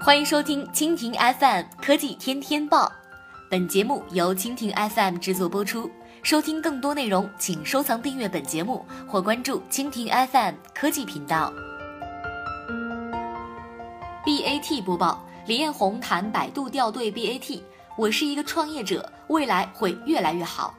欢迎收听蜻蜓 FM 科技天天报，本节目由蜻蜓 FM 制作播出。收听更多内容，请收藏订阅本节目或关注蜻蜓 FM 科技频道。BAT 播报：李彦宏谈百度调对 BAT，我是一个创业者，未来会越来越好。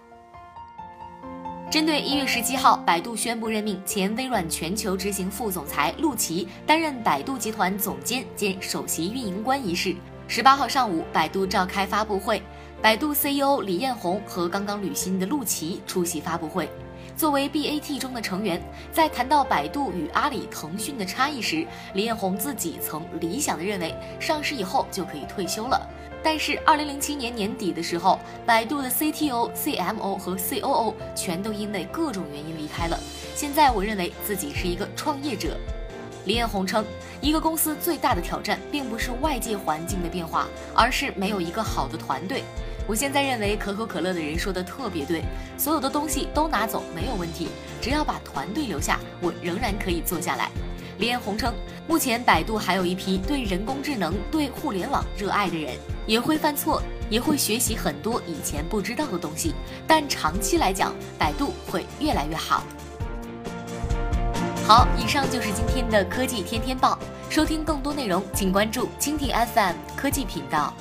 针对一月十七号，百度宣布任命前微软全球执行副总裁陆琪担任百度集团总监兼首席运营官一事。十八号上午，百度召开发布会，百度 CEO 李彦宏和刚刚履新的陆琪出席发布会。作为 BAT 中的成员，在谈到百度与阿里、腾讯的差异时，李彦宏自己曾理想的认为，上市以后就可以退休了。但是，二零零七年年底的时候，百度的 CTO、CMO 和 COO 全都因为各种原因离开了。现在，我认为自己是一个创业者。李彦宏称，一个公司最大的挑战并不是外界环境的变化，而是没有一个好的团队。我现在认为可口可乐的人说的特别对，所有的东西都拿走没有问题，只要把团队留下，我仍然可以做下来。李彦宏称，目前百度还有一批对人工智能、对互联网热爱的人，也会犯错，也会学习很多以前不知道的东西，但长期来讲，百度会越来越好。好，以上就是今天的科技天天报。收听更多内容，请关注蜻蜓 FM 科技频道。